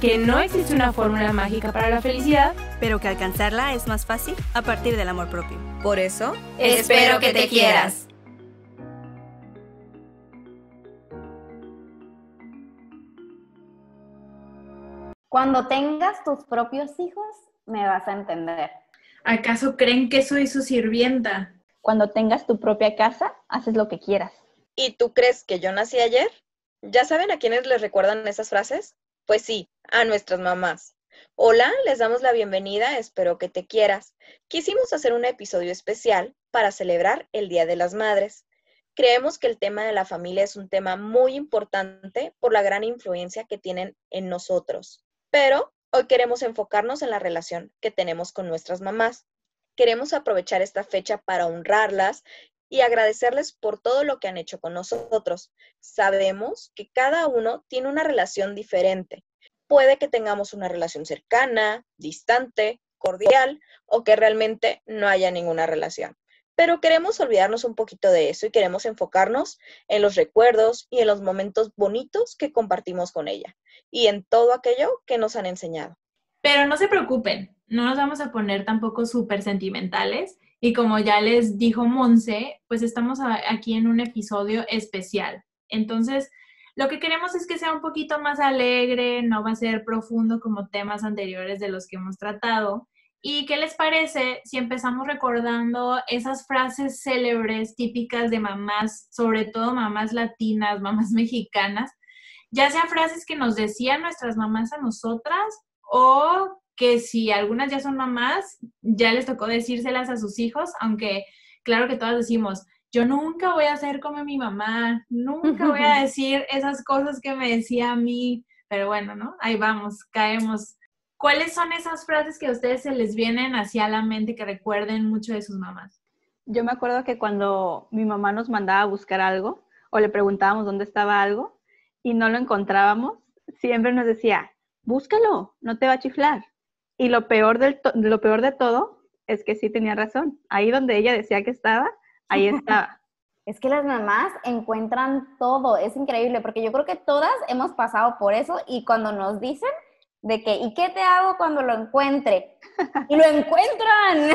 que no existe una fórmula mágica para la felicidad. pero que alcanzarla es más fácil a partir del amor propio. Por eso, Espero que te quieras. Cuando tengas tus propios hijos, me vas a entender. ¿Acaso creen que soy su sirvienta? Cuando tengas tu propia casa, haces lo que quieras. ¿Y tú crees que yo nací ayer? ¿Ya saben a quiénes les recuerdan esas frases? Pues sí, a nuestras mamás. Hola, les damos la bienvenida, espero que te quieras. Quisimos hacer un episodio especial para celebrar el Día de las Madres. Creemos que el tema de la familia es un tema muy importante por la gran influencia que tienen en nosotros. Pero hoy queremos enfocarnos en la relación que tenemos con nuestras mamás. Queremos aprovechar esta fecha para honrarlas y agradecerles por todo lo que han hecho con nosotros. Sabemos que cada uno tiene una relación diferente. Puede que tengamos una relación cercana, distante, cordial o que realmente no haya ninguna relación. Pero queremos olvidarnos un poquito de eso y queremos enfocarnos en los recuerdos y en los momentos bonitos que compartimos con ella y en todo aquello que nos han enseñado. Pero no se preocupen, no nos vamos a poner tampoco súper sentimentales. Y como ya les dijo Monse, pues estamos aquí en un episodio especial. Entonces, lo que queremos es que sea un poquito más alegre, no va a ser profundo como temas anteriores de los que hemos tratado. ¿Y qué les parece si empezamos recordando esas frases célebres típicas de mamás, sobre todo mamás latinas, mamás mexicanas, ya sea frases que nos decían nuestras mamás a nosotras o que si algunas ya son mamás, ya les tocó decírselas a sus hijos, aunque claro que todas decimos, yo nunca voy a ser como mi mamá, nunca voy a decir esas cosas que me decía a mí, pero bueno, ¿no? Ahí vamos, caemos. ¿Cuáles son esas frases que a ustedes se les vienen hacia la mente que recuerden mucho de sus mamás? Yo me acuerdo que cuando mi mamá nos mandaba a buscar algo o le preguntábamos dónde estaba algo y no lo encontrábamos, siempre nos decía, búscalo, no te va a chiflar. Y lo peor, del to- lo peor de todo es que sí tenía razón. Ahí donde ella decía que estaba, ahí estaba. Es que las mamás encuentran todo, es increíble, porque yo creo que todas hemos pasado por eso y cuando nos dicen de que, ¿y qué te hago cuando lo encuentre? Y lo encuentran.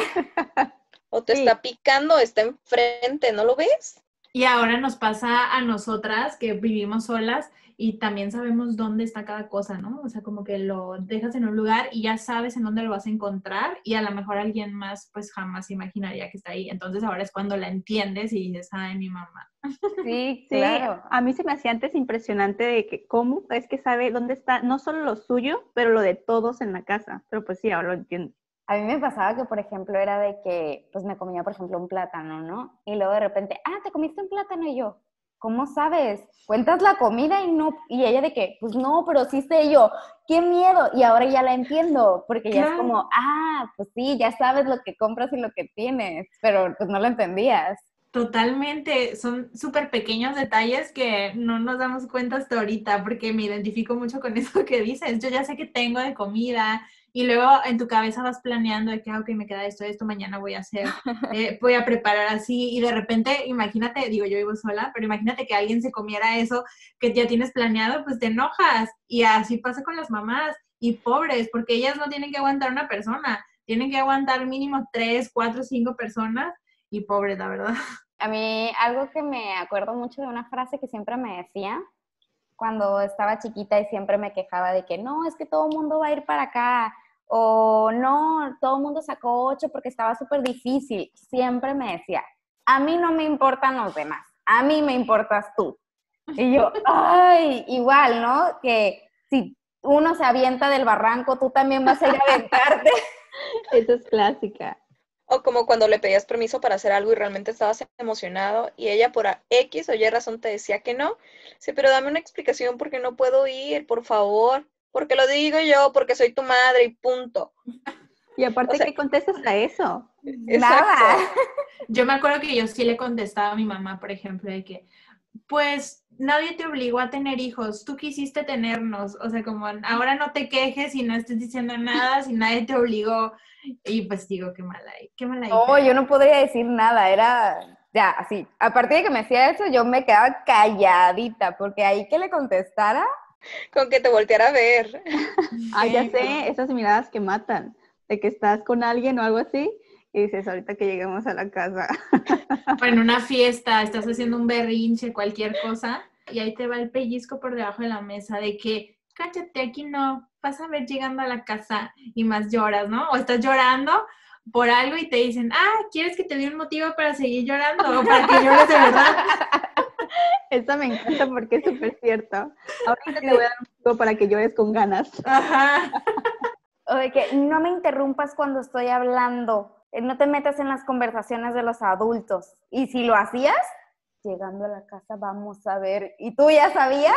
O te Sí. está picando, está enfrente, ¿no lo ves? Y ahora nos pasa a nosotras que vivimos solas y también sabemos dónde está cada cosa, ¿no? O sea, como que lo dejas en un lugar y ya sabes en dónde lo vas a encontrar y a lo mejor alguien más pues jamás imaginaría que está ahí. Entonces ahora es cuando la entiendes y dices, ay, mi mamá. Sí, Sí, claro. a mí se me hacía antes impresionante de que cómo es que sabe dónde está no solo lo suyo, pero lo de todos en la casa. Pero pues sí, ahora lo entiendo. A mí me pasaba que, por ejemplo, era de que, pues me comía, por ejemplo, un plátano, ¿no? Y luego de repente, ah, te comiste un plátano y yo, ¿cómo sabes? Cuentas la comida y no, y ella de que, pues no, pero sí sé yo, qué miedo. Y ahora ya la entiendo, porque ya es como, ah, pues sí, ya sabes lo que compras y lo que tienes, pero pues no lo entendías. Totalmente, son súper pequeños detalles que no nos damos cuenta hasta ahorita porque me identifico mucho con eso que dices. Yo ya sé que tengo de comida y luego en tu cabeza vas planeando de que, ah, ok, me queda esto, esto, mañana voy a hacer, eh, voy a preparar así y de repente, imagínate, digo, yo vivo sola, pero imagínate que alguien se comiera eso que ya tienes planeado, pues te enojas y así pasa con las mamás y pobres porque ellas no tienen que aguantar una persona, tienen que aguantar mínimo tres, cuatro, cinco personas y pobres, la verdad. A mí algo que me acuerdo mucho de una frase que siempre me decía cuando estaba chiquita y siempre me quejaba de que no, es que todo el mundo va a ir para acá o no, todo el mundo sacó ocho porque estaba súper difícil. Siempre me decía, a mí no me importan los demás, a mí me importas tú. Y yo, ay, igual, ¿no? Que si uno se avienta del barranco, tú también vas a ir a aventarte. Esa es clásica. O como cuando le pedías permiso para hacer algo y realmente estabas emocionado y ella por X o Y razón te decía que no. Sí, pero dame una explicación porque no puedo ir, por favor. Porque lo digo yo, porque soy tu madre y punto. Y aparte, O sea- ¿qué contestas a eso? Nada. Yo me acuerdo que yo sí le contestaba a mi mamá, por ejemplo, de que, pues nadie te obligó a tener hijos, tú quisiste tenernos, o sea, como ahora no te quejes y no estés diciendo nada si nadie te obligó. Y pues digo, qué mala, qué mala No, yo no podría decir nada, era ya así. A partir de que me hacía eso, yo me quedaba calladita, porque ahí que le contestara, Con que te volteara a ver. Ah, ya sé, esas miradas que matan, de que estás con alguien o algo así, y dices, ahorita que lleguemos a la casa. O en una fiesta, estás haciendo un berrinche, cualquier cosa, y ahí te va el pellizco por debajo de la mesa de que, cállate, aquí no, vas a ver llegando a la casa y más lloras, ¿no? O estás llorando por algo y te dicen, ah, ¿quieres que te dé un motivo para seguir llorando o para que llores de verdad? Esa me encanta porque es súper cierto. Ahorita te voy a dar un motivo para que llores con ganas. Ajá. o de que no me interrumpas cuando estoy hablando, eh, no te metas en las conversaciones de los adultos. Y si lo hacías, llegando a la casa vamos a ver, y tú ya sabías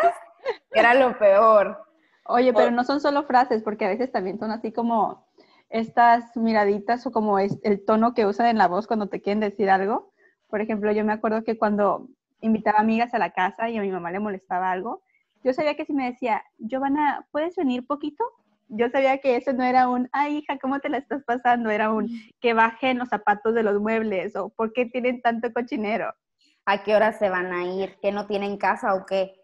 que era lo peor. Oye, pero no son solo frases, porque a veces también son así como estas miraditas o como es el tono que usan en la voz cuando te quieren decir algo. Por ejemplo, yo me acuerdo que cuando invitaba amigas a la casa y a mi mamá le molestaba algo, yo sabía que si me decía, Giovanna, ¿puedes venir poquito? Yo sabía que eso no era un, ay hija, ¿cómo te la estás pasando? Era un, que bajen los zapatos de los muebles o ¿por qué tienen tanto cochinero? ¿A qué hora se van a ir? ¿Que no tienen casa o qué?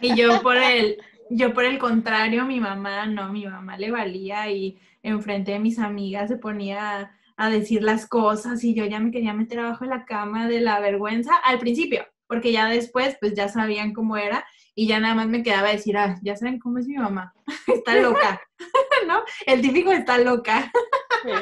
Y yo por el, yo por el contrario, mi mamá, no, mi mamá le valía y enfrente de mis amigas se ponía a decir las cosas y yo ya me quería meter abajo de la cama de la vergüenza al principio, porque ya después pues ya sabían cómo era y ya nada más me quedaba a decir, ah, ya saben cómo es mi mamá, está loca, ¿no? El típico está loca.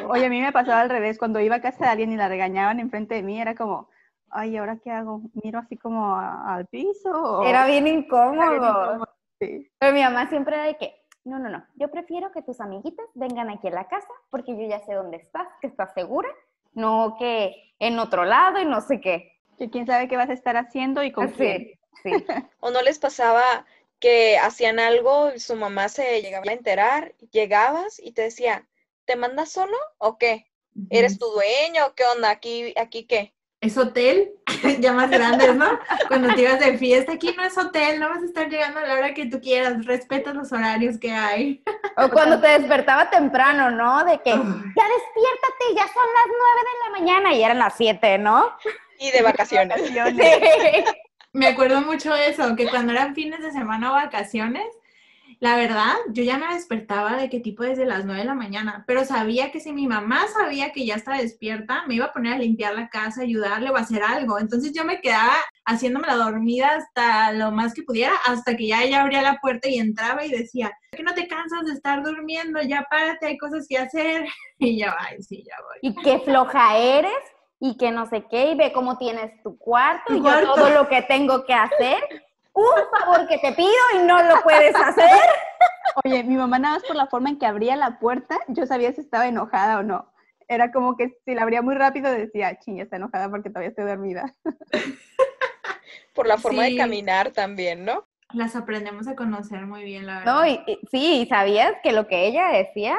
Oye, a mí me pasaba al revés, cuando iba a casa de alguien y la regañaban enfrente de mí, era como, ay, ¿ahora qué hago? ¿Miro así como a- al piso? o- Era bien Era bien incómodo. incómodo, sí. Pero mi mamá siempre era de que, no, no, no, yo prefiero que tus amiguitas vengan aquí a la casa porque yo ya sé dónde estás, que estás segura, no que en otro lado y no sé qué. Que quién sabe qué vas a estar haciendo y con quién. Sí. ¿O no les pasaba que hacían algo y su mamá se llegaba a enterar? Llegabas y te decía, ¿te mandas solo o qué? ¿Eres tu dueño? ¿Qué onda? ¿Aquí, aquí qué? Es hotel, ya más grandes, ¿no? Cuando te ibas de fiesta, aquí no es hotel, no vas a estar llegando a la hora que tú quieras, respeta los horarios que hay. O cuando te despertaba temprano, ¿no? De que, ya despiértate, ya son las nueve de la mañana y eran las siete, ¿no? Y de vacaciones. Sí. Me acuerdo mucho de eso, que cuando eran fines de semana o vacaciones, la verdad, yo ya me despertaba de qué tipo desde las 9 de la mañana, pero sabía que si mi mamá sabía que ya estaba despierta, me iba a poner a limpiar la casa, ayudarle o a hacer algo. Entonces yo me quedaba haciéndome la dormida hasta lo más que pudiera, hasta que ya ella abría la puerta y entraba y decía, ¿que no te cansas de estar durmiendo? Ya párate, hay cosas que hacer. Y yo, ay, sí, ya voy. y qué floja eres y que no sé qué, y ve cómo tienes tu cuarto y yo cuarto. todo lo que tengo que hacer. Un favor que te pido y no lo puedes hacer. Oye, mi mamá nada más por la forma en que abría la puerta, yo sabía si estaba enojada o no. Era como que si la abría muy rápido decía, ching, ya está enojada porque todavía estoy dormida. Por la forma Sí. de caminar también, ¿no? Las aprendemos a conocer muy bien, la verdad. No, y, y- sí, y sabías que lo que ella decía,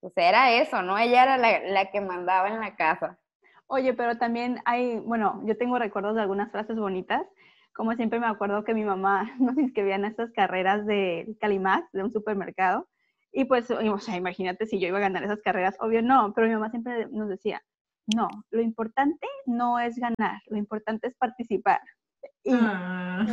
pues era eso, ¿no? Ella era la, la que mandaba en la casa. Oye, pero también hay, bueno, yo tengo recuerdos de algunas frases bonitas. Como siempre me acuerdo que mi mamá nos inscribía en estas carreras de Calimax, de un supermercado. Y pues, o sea, imagínate si yo iba a ganar esas carreras, obvio no, pero mi mamá siempre nos decía, no, lo importante no es ganar, lo importante es participar. Y Ah.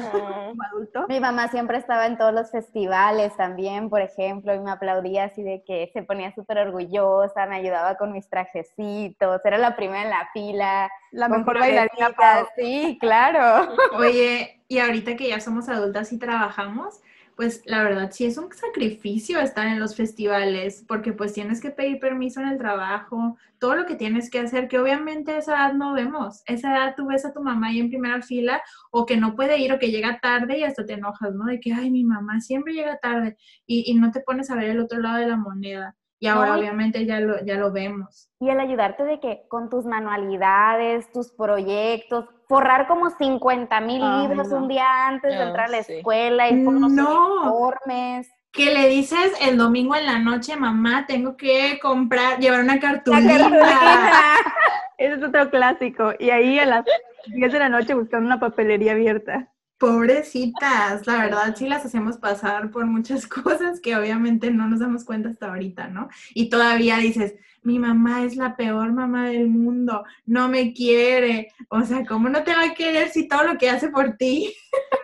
adulto, Mi mamá siempre estaba en todos los festivales también, por ejemplo, y me aplaudía así de que se ponía súper orgullosa, me ayudaba con mis trajecitos, era la primera en la fila. la mejor bailarina. Sí, claro. Oye, y ahorita que ya somos adultas y trabajamos, pues la verdad sí es un sacrificio estar en los festivales, porque pues tienes que pedir permiso en el trabajo, todo lo que tienes que hacer, que obviamente a esa edad no vemos. Esa edad tú ves a tu mamá ahí en primera fila, o que no puede ir, o que llega tarde y hasta te enojas, ¿no? De que, ay, mi mamá siempre llega tarde, y, y no te pones a ver el otro lado de la moneda. Y ahora obviamente ya lo, ya lo vemos. Y el ayudarte de que con tus manualidades, tus proyectos, forrar como 50 mil Ay, libros no. un día antes de Ah, entrar a la sí. escuela y por los No. uniformes. que le dices el domingo en la noche, mamá, tengo que comprar, llevar una cartulina. Ese es otro clásico. Y ahí a las 10 de la noche buscando una papelería abierta. Pobrecitas, la verdad sí las hacemos pasar por muchas cosas que obviamente no nos damos cuenta hasta ahorita, ¿no? Y todavía dices, mi mamá es la peor mamá del mundo, no me quiere. O sea, ¿cómo no te va a querer si todo lo que hace por ti?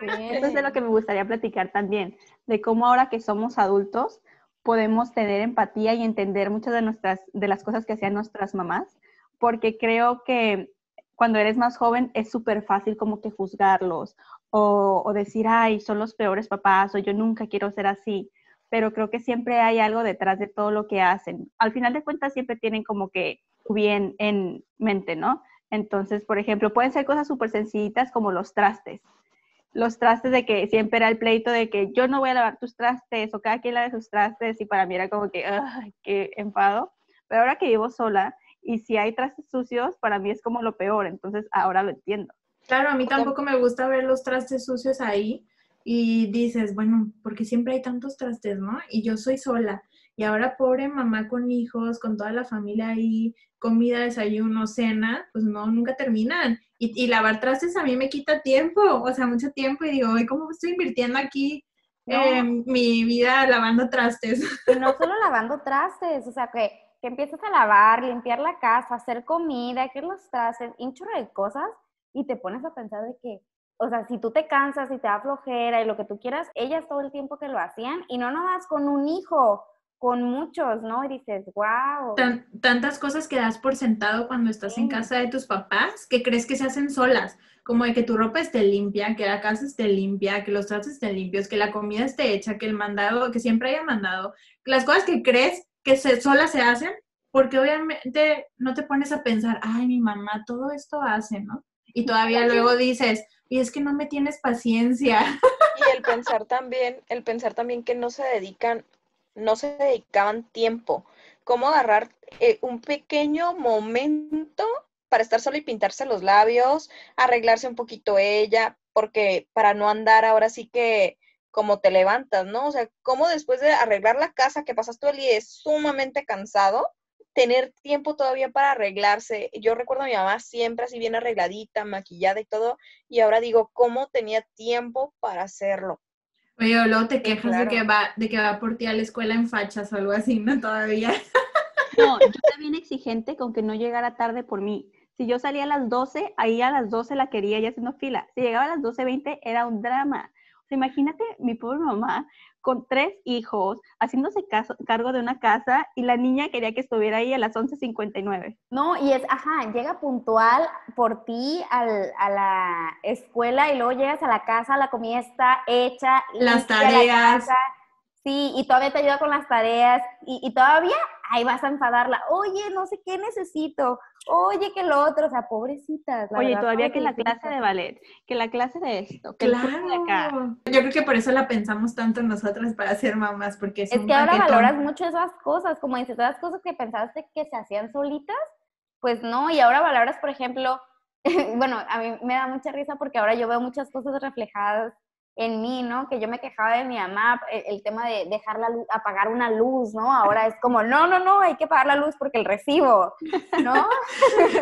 eso es de lo que me gustaría platicar también, de cómo ahora que somos adultos podemos tener empatía y entender muchas de nuestras de las cosas que hacían nuestras mamás, porque creo que cuando eres más joven es súper fácil como que juzgarlos o, decir, ay, son los peores papás o yo nunca quiero ser así pero creo que siempre hay algo detrás de todo lo que hacen. Al final de cuentas siempre tienen como que bien en mente, ¿no? Entonces, por ejemplo, pueden ser cosas súper sencillitas como los trastes. Los trastes de que siempre era el pleito de que yo no voy a lavar tus trastes o cada quien lave sus trastes y para mí era como que, ¡ay, qué enfado! Pero ahora que vivo sola y si hay trastes sucios, para mí es como lo peor, entonces ahora lo entiendo. Claro, a mí tampoco me gusta ver los trastes sucios ahí, y dices, bueno, porque siempre hay tantos trastes, ¿no? Y yo soy sola. Y ahora pobre mamá con hijos, con toda la familia ahí, comida, desayuno, cena, pues no, nunca terminan. Y, y lavar trastes a mí me quita tiempo, o sea, mucho tiempo. Y digo, ¿cómo estoy invirtiendo aquí mi vida lavando trastes? Y no solo lavando trastes, o sea, que, que empiezas a lavar, limpiar la casa, hacer comida, que los trastes, de cosas, y te pones a pensar de que, o sea, si tú te cansas y te da flojera y lo que tú quieras, ellas todo el tiempo que lo hacían y no nomás con un hijo, con muchos, ¿no? Y dices, wow. tantas cosas que das por sentado cuando estás en casa de tus papás que crees que se hacen solas, como de que tu ropa esté limpia, que la casa esté limpia, que los tratos estén limpios, que la comida esté hecha, que el mandado, que siempre haya mandado, las cosas que crees que se, solas se hacen, porque obviamente no te pones a pensar, ay, mi mamá todo esto hace, ¿no? Y todavía luego dices, y es que no me tienes paciencia. Y el pensar también, el pensar también que no se dedican, no se dedicaban tiempo. Cómo agarrar eh, un pequeño momento para estar solo y pintarse los labios, arreglarse un poquito ella, porque para no andar ahora sí que como te levantas, ¿no? O sea, cómo después de arreglar la casa que pasas todo el día es sumamente cansado, tener tiempo todavía para arreglarse. Yo recuerdo a mi mamá siempre así bien arregladita, maquillada y todo, y ahora digo, ¿cómo tenía tiempo para hacerlo? Oye, luego te quejas de, que va, de que va por ti a la escuela en fachas o algo así, ¿no? Todavía. No, yo también exigente con que no llegara tarde por mí. Si yo salía a las 12, ahí a las 12 la quería ya haciendo fila. Si llegaba a las 12.20 era un drama. Sea, imagínate mi pobre mamá con tres hijos, haciéndose cargo de una casa y la niña quería que estuviera ahí a las 11.59. No, y es, ajá, llega puntual por ti al, a la escuela y luego llegas a la casa, la comida está hecha. Las tareas. Sí, y todavía te ayuda con las tareas y, y todavía ahí vas a enfadarla. Oye, no sé qué necesito oye, que lo otro, o sea, pobrecitas. oye, todavía que la clase de ballet, que la clase de esto, que claro. de acá. Yo creo que por eso la pensamos tanto nosotras para ser mamás, porque es, es que ahora valoras mucho esas cosas, como dices, esas cosas que pensaste que se hacían solitas, pues no, y ahora valoras, por ejemplo, bueno, a mí me da mucha risa porque ahora yo veo muchas cosas reflejadas en mí, ¿no? Que yo me quejaba de mi mamá, el, tema de dejar la luz, apagar una luz, ¿no? Ahora es como, no, no, no, hay que apagar la luz porque el recibo, ¿no?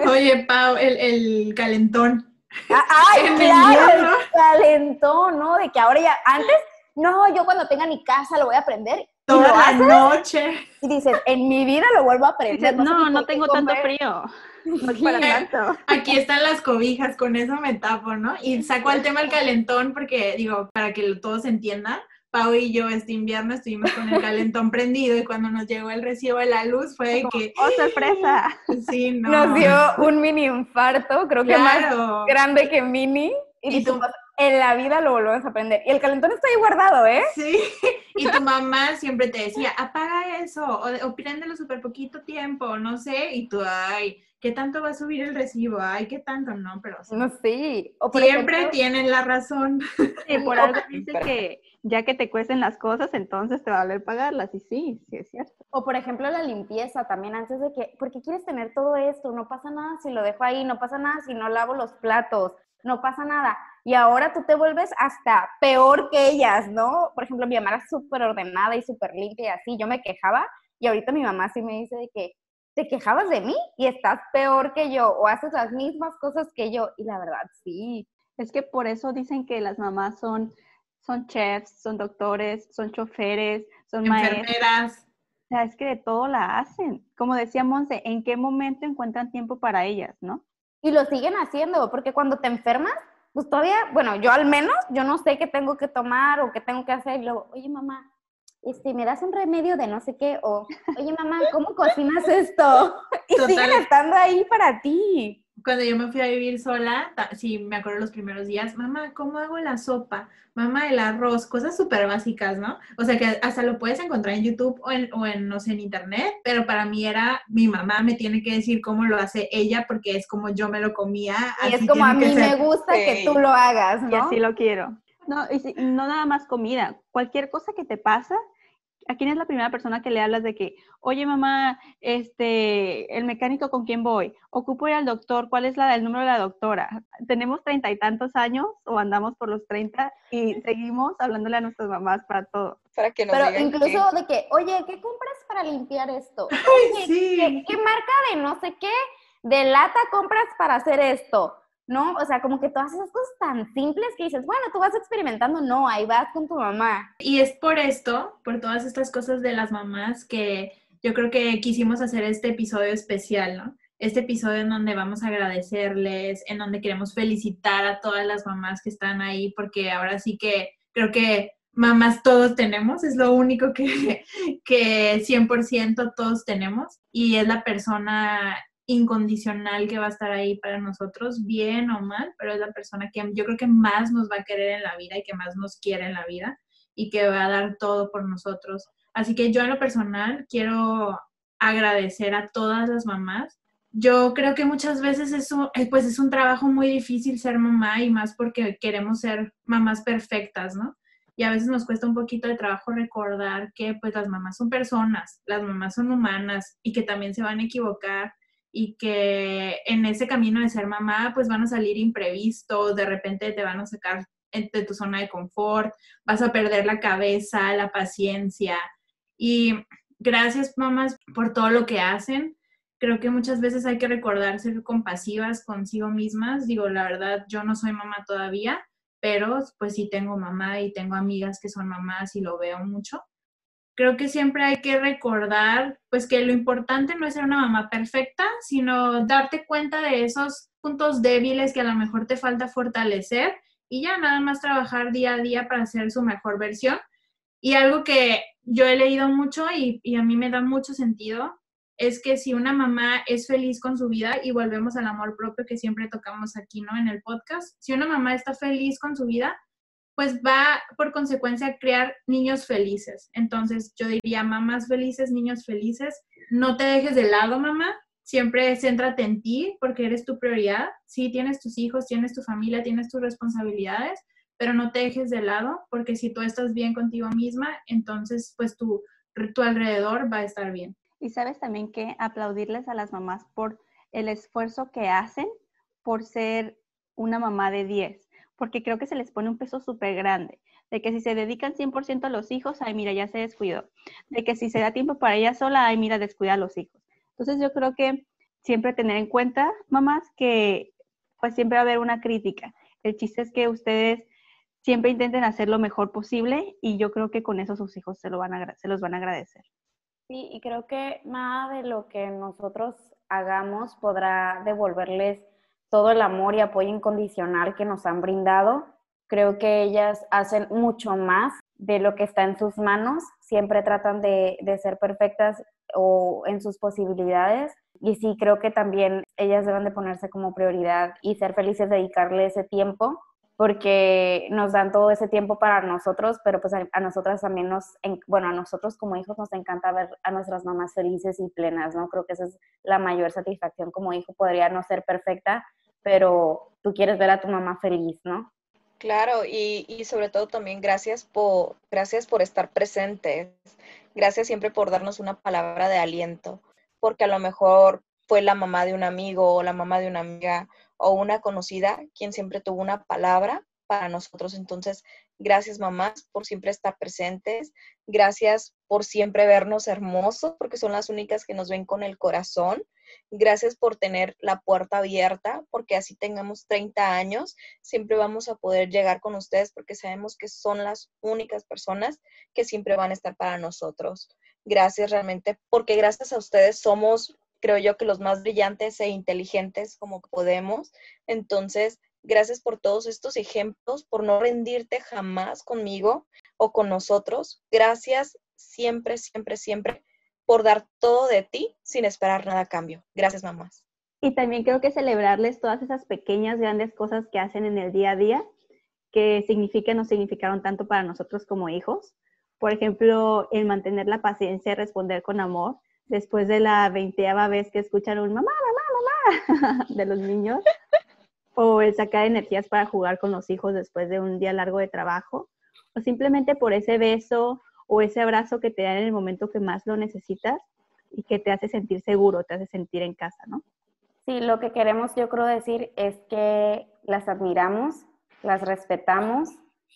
Oye, Pau, el, el calentón. Ah, ¡Ay, claro! El calentón, ¿no? De que ahora ya, antes, no, yo cuando tenga mi casa lo voy a aprender. Toda la noche. Y dices, en mi vida lo vuelvo a aprender. no, no tengo tanto frío. Aquí están las cobijas, con eso me tapo, ¿no? Y saco al tema el calentón porque, digo, para que todos entiendan, Pau y yo este invierno estuvimos con el calentón prendido y cuando nos llegó el recibo de la luz fue que... ¡Oh, sorpresa! Sí, no. Nos dio un mini infarto, creo que más grande que mini. Y, tú, en la vida lo volvemos a aprender. Y el calentón está ahí guardado, ¿eh? Sí, y tu mamá siempre te decía, apaga eso, o, o préndelo súper poquito tiempo, no sé, y tú, ay, ¿qué tanto va a subir el recibo? Ay, ¿qué tanto? No, pero... No, sí. siempre tienen la razón. Sí, por algo dice que ya que te cuesten las cosas, entonces te va a valer pagarlas, y sí, sí es cierto. O por ejemplo la limpieza también, antes de que, ¿por qué quieres tener todo esto? No pasa nada si lo dejo ahí, no pasa nada si no lavo los platos, no pasa nada. Y ahora tú te vuelves hasta peor que ellas, ¿no? Por ejemplo, mi mamá era súper ordenada y súper limpia y así, yo me quejaba y ahorita mi mamá sí me dice de que te quejabas de mí y estás peor que yo o haces las mismas cosas que yo. Y la verdad, sí. Es que por eso dicen que las mamás son, son chefs, son doctores, son choferes, son maestras. Enfermeras. O sea, es que de todo la hacen. Como decía Monse, ¿en qué momento encuentran tiempo para ellas, no? Y lo siguen haciendo, porque cuando te enfermas, pues todavía, bueno, yo al menos, yo no sé qué tengo que tomar o qué tengo que hacer. Y luego, oye, mamá, este, ¿me das un remedio de no sé qué? O, oye, mamá, ¿cómo cocinas esto? Y Total. siguen estando ahí para ti. Cuando yo me fui a vivir sola, sí, me acuerdo los primeros días, mamá, ¿cómo hago la sopa? Mamá, el arroz, cosas súper básicas, ¿no? O sea que hasta lo puedes encontrar en YouTube o en, o en, no sé, en internet, pero para mí era, mi mamá me tiene que decir cómo lo hace ella porque es como yo me lo comía. Y así es como a mí me gusta que tú lo hagas, Y ¿no? así lo quiero. No, y si- no nada más comida. Cualquier cosa que te pasa, ¿a quién es la primera persona que le hablas de que, oye mamá, este, el mecánico con quién voy? Ocupo ir al doctor, ¿cuál es la, el número de la doctora? Tenemos treinta y tantos años o andamos por los treinta y seguimos hablándole a nuestras mamás para todo. Para que nos Pero digan incluso de que, oye, ¿qué compras para limpiar esto? Ay, Oye, sí. ¿qué, qué marca de no sé qué de lata compras para hacer esto? ¿No? O sea, como que todas esas cosas tan simples que dices, bueno, tú vas experimentando, no, ahí vas con tu mamá. Y es por esto, por todas estas cosas de las mamás, que yo creo que quisimos hacer este episodio especial, ¿no? Este episodio en donde vamos a agradecerles, en donde queremos felicitar a todas las mamás que están ahí, porque ahora sí que creo que mamás todos tenemos, es lo único que, que 100% todos tenemos, y es la persona incondicional que va a estar ahí para nosotros, bien o mal, pero es la persona que yo creo que más nos va a querer en la vida y que más nos quiere en la vida y que va a dar todo por nosotros. Así que yo en lo personal quiero agradecer a todas las mamás. Yo creo que muchas veces es un, eh, pues es un trabajo muy difícil ser mamá y más porque queremos ser mamás perfectas, ¿no? Y a veces nos cuesta un poquito de trabajo recordar que pues las mamás son personas, las mamás son humanas y que también se van a equivocar y que en ese camino de ser mamá pues van a salir imprevistos, de repente te van a sacar de tu zona de confort, vas a perder la cabeza, la paciencia. Y gracias, mamás, por todo lo que hacen. Creo que muchas veces hay que recordar ser compasivas consigo mismas. Digo, la verdad, yo no soy mamá todavía, pero pues sí tengo mamá y tengo amigas que son mamás y lo veo mucho. Creo que siempre hay que recordar, pues que lo importante no es ser una mamá perfecta, sino darte cuenta de esos puntos débiles que a lo mejor te falta fortalecer y ya nada más trabajar día a día para ser su mejor versión. Y algo que yo he leído mucho y, y, a mí me da mucho sentido es que si una mamá es feliz con su vida, y volvemos al amor propio que siempre tocamos aquí, ¿no? En el podcast, si una mamá está feliz con su vida, pues va por consecuencia a crear niños felices. Entonces yo diría, mamás felices, niños felices, no te dejes de lado, mamá, siempre céntrate en ti porque eres tu prioridad. Sí, tienes tus hijos, tienes tu familia, tienes tus responsabilidades, pero no te dejes de lado porque si tú estás bien contigo misma, entonces pues tu, tu alrededor va a estar bien. Y sabes también que aplaudirles a las mamás por el esfuerzo que hacen por ser una mamá de 10, porque creo que se les pone un peso súper grande, de que si se dedican 100% a los hijos, ay, mira, ya se descuidó, de que si se da tiempo para ella sola, ay, mira, descuida a los hijos. Entonces yo creo que siempre tener en cuenta, mamás, que pues siempre va a haber una crítica. El chiste es que ustedes siempre intenten hacer lo mejor posible y yo creo que con eso sus hijos se, lo van a, se los van a agradecer. Sí, y creo que nada de lo que nosotros hagamos podrá devolverles todo el amor y apoyo incondicional que nos han brindado. Creo que ellas hacen mucho más de lo que está en sus manos, siempre tratan de, de ser perfectas o en sus posibilidades. Y sí, creo que también ellas deben de ponerse como prioridad y ser felices, dedicarle ese tiempo porque nos dan todo ese tiempo para nosotros, pero pues a, a, nosotras también nos, bueno, a nosotros como hijos nos encanta ver a nuestras mamás felices y plenas, ¿no? Creo que esa es la mayor satisfacción como hijo, podría no ser perfecta, pero tú quieres ver a tu mamá feliz, ¿no? Claro, y, y sobre todo también gracias por, gracias por estar presentes, gracias siempre por darnos una palabra de aliento, porque a lo mejor fue la mamá de un amigo o la mamá de una amiga o una conocida quien siempre tuvo una palabra para nosotros. Entonces, gracias mamás por siempre estar presentes, gracias por siempre vernos hermosos, porque son las únicas que nos ven con el corazón. Gracias por tener la puerta abierta, porque así tengamos 30 años, siempre vamos a poder llegar con ustedes porque sabemos que son las únicas personas que siempre van a estar para nosotros. Gracias realmente, porque gracias a ustedes somos, creo yo, que los más brillantes e inteligentes como podemos. Entonces, Gracias por todos estos ejemplos, por no rendirte jamás conmigo o con nosotros. Gracias siempre, siempre, siempre por dar todo de ti sin esperar nada a cambio. Gracias, mamás. Y también creo que celebrarles todas esas pequeñas, grandes cosas que hacen en el día a día, que significan o significaron tanto para nosotros como hijos. Por ejemplo, el mantener la paciencia responder con amor después de la veinteava vez que escuchan un mamá, mamá, mamá de los niños o el sacar energías para jugar con los hijos después de un día largo de trabajo, o simplemente por ese beso o ese abrazo que te dan en el momento que más lo necesitas y que te hace sentir seguro, te hace sentir en casa, ¿no? Sí, lo que queremos yo creo decir es que las admiramos, las respetamos,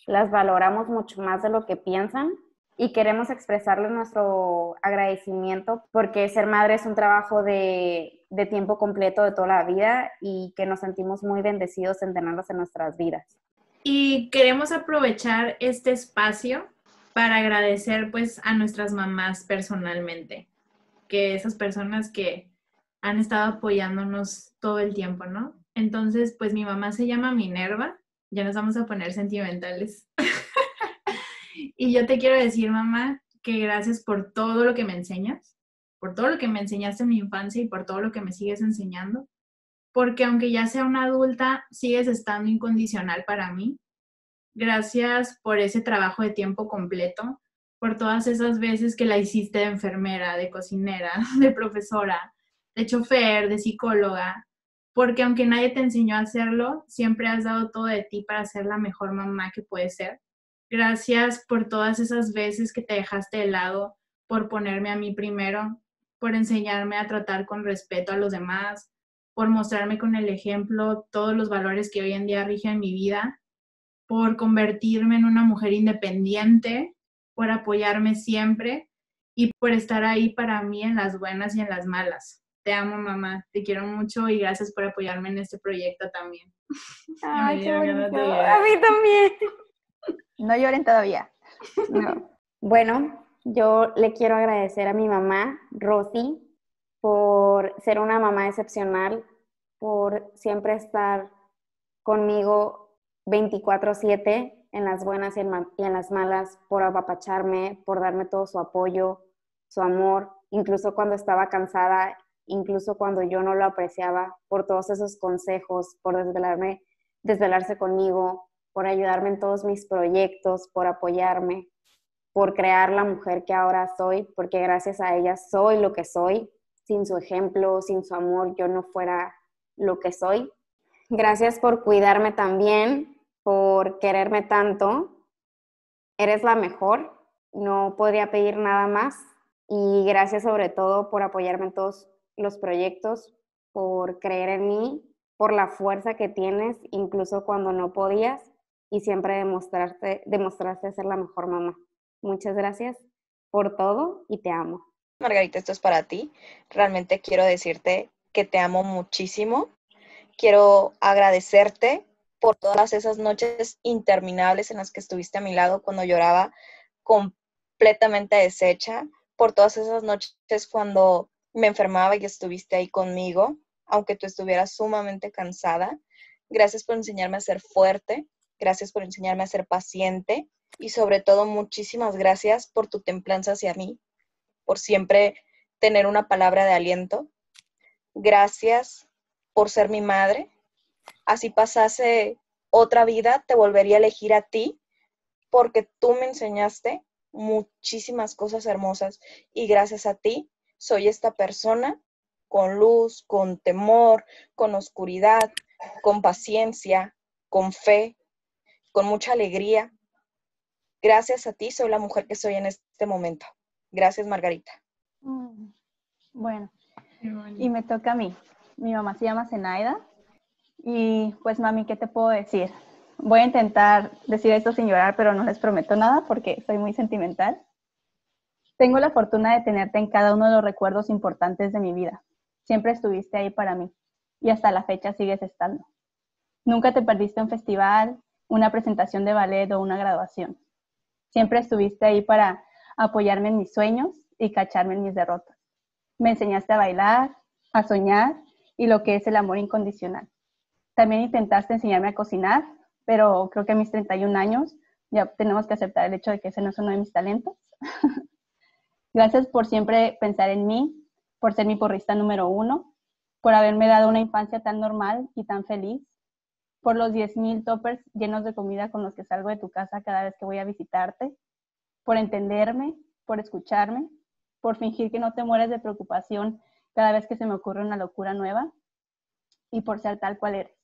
las valoramos mucho más de lo que piensan y queremos expresarles nuestro agradecimiento porque ser madre es un trabajo de, de, tiempo completo de toda la vida y que nos sentimos muy bendecidos en tenerlos en nuestras vidas. Y queremos aprovechar este espacio para agradecer pues a nuestras mamás personalmente, que esas personas que han estado apoyándonos todo el tiempo, ¿no? Entonces, pues mi mamá se llama Minerva, ya nos vamos a poner sentimentales. Y yo te quiero decir, mamá, que gracias por todo lo que me enseñas, por todo lo que me enseñaste en mi infancia y por todo lo que me sigues enseñando. Porque aunque ya sea una adulta, sigues estando incondicional para mí. Gracias por ese trabajo de tiempo completo, por todas esas veces que la hiciste de enfermera, de cocinera, de profesora, de chofer, de psicóloga, porque aunque nadie te enseñó a hacerlo, siempre has dado todo de ti para ser la mejor mamá que puedes ser. Gracias por todas esas veces que te dejaste de lado, por ponerme a mí primero, por enseñarme a tratar con respeto a los demás, por mostrarme con el ejemplo todos los valores que hoy en día rigen mi vida, por convertirme en una mujer independiente, por apoyarme siempre y por estar ahí para mí en las buenas y en las malas. Te amo, mamá, te quiero mucho y gracias por apoyarme en este proyecto también. Ay, qué bonito. A mí también. No lloren todavía. Bueno, yo le quiero agradecer a mi mamá, Rosy, por ser una mamá excepcional, por siempre estar conmigo 24/7 en las buenas y en, las malas, por apapacharme, por darme todo su apoyo, su amor, incluso cuando estaba cansada, incluso cuando yo no lo apreciaba, por todos esos consejos, por desvelarme, desvelarse conmigo, por ayudarme en todos mis proyectos, por apoyarme, por crear la mujer que ahora soy, porque gracias a ella soy lo que soy. Sin su ejemplo, sin su amor, yo no fuera lo que soy. Gracias por cuidarme también, por quererme tanto. Eres la mejor, no podría pedir nada más. Y gracias sobre todo por apoyarme en todos los proyectos, por creer en mí, por la fuerza que tienes, incluso cuando no podías y siempre demostrarte, demostraste ser la mejor mamá. Muchas gracias por todo y te amo. Margarita, esto es para ti. Realmente quiero decirte que te amo muchísimo. Quiero agradecerte por todas esas noches interminables en las que estuviste a mi lado cuando lloraba completamente deshecha, por todas esas noches cuando me enfermaba y estuviste ahí conmigo, aunque tú estuvieras sumamente cansada. Gracias por enseñarme a ser fuerte, Gracias por enseñarme a ser paciente y sobre todo muchísimas gracias por tu templanza hacia mí, por siempre tener una palabra de aliento. Gracias por ser mi madre. Así pasase otra vida, te volvería a elegir a ti porque tú me enseñaste muchísimas cosas hermosas y gracias a ti soy esta persona con luz, con temor, con oscuridad, con paciencia, con fe, con mucha alegría. Gracias a ti soy la mujer que soy en este momento. Gracias, Margarita. Mm, bueno, y me toca a mí. Mi mamá se llama Zenaida Y pues mami, ¿qué te puedo decir? Voy a intentar decir esto sin llorar, pero no les prometo nada porque soy muy sentimental. Tengo la fortuna de tenerte en cada uno de los recuerdos importantes de mi vida. Siempre estuviste ahí para mí y hasta la fecha sigues estando. Nunca te perdiste un festival, una presentación de ballet o una graduación. Siempre estuviste ahí para apoyarme en mis sueños y cacharme en mis derrotas. Me enseñaste a bailar, a soñar y lo que es el amor incondicional. También intentaste enseñarme a cocinar, pero creo que a mis 31 años ya tenemos que aceptar el hecho de que ese no es uno de mis talentos. Gracias por siempre pensar en mí, por ser mi porrista número uno, por haberme dado una infancia tan normal y tan feliz, por los 10.000 toppers llenos de comida con los que salgo de tu casa cada vez que voy a visitarte, por entenderme, por escucharme, por fingir que no te mueres de preocupación cada vez que se me ocurre una locura nueva y por ser tal cual eres.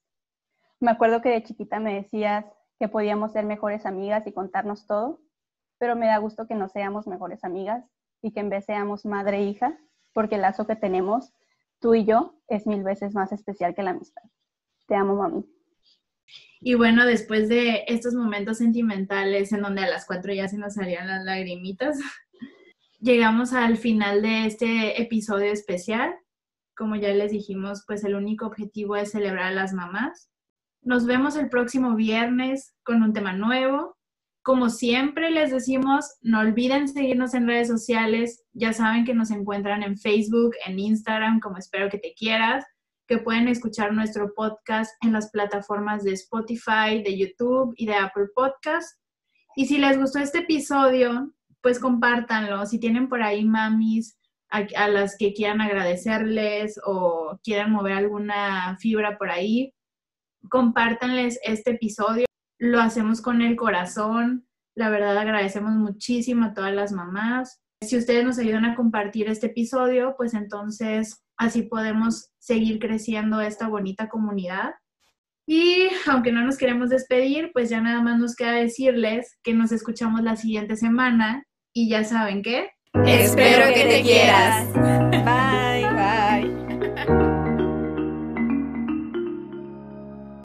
Me acuerdo que de chiquita me decías que podíamos ser mejores amigas y contarnos todo, pero me da gusto que no seamos mejores amigas y que en vez seamos madre e hija, porque el lazo que tenemos, tú y yo, es mil veces más especial que la amistad. Te amo, mami. Y bueno, después de estos momentos sentimentales en donde a las cuatro ya se nos salían las lagrimitas, llegamos al final de este episodio especial. Como ya les dijimos, pues el único objetivo es celebrar a las mamás. Nos vemos el próximo viernes con un tema nuevo. Como siempre les decimos, no olviden seguirnos en redes sociales. Ya saben que nos encuentran en Facebook, en Instagram, como espero que te quieras, que pueden escuchar nuestro podcast en las plataformas de Spotify, de YouTube y de Apple Podcast. Y si les gustó este episodio, pues compártanlo. Si tienen por ahí mamis a, las que quieran agradecerles o quieran mover alguna fibra por ahí, compártanles este episodio. Lo hacemos con el corazón. La verdad agradecemos muchísimo a todas las mamás. Si ustedes nos ayudan a compartir este episodio, pues entonces así podemos seguir creciendo esta bonita comunidad. Y aunque no nos queremos despedir, pues ya nada más nos queda decirles que nos escuchamos la siguiente semana y ya saben qué. Espero que te quieras. Bye.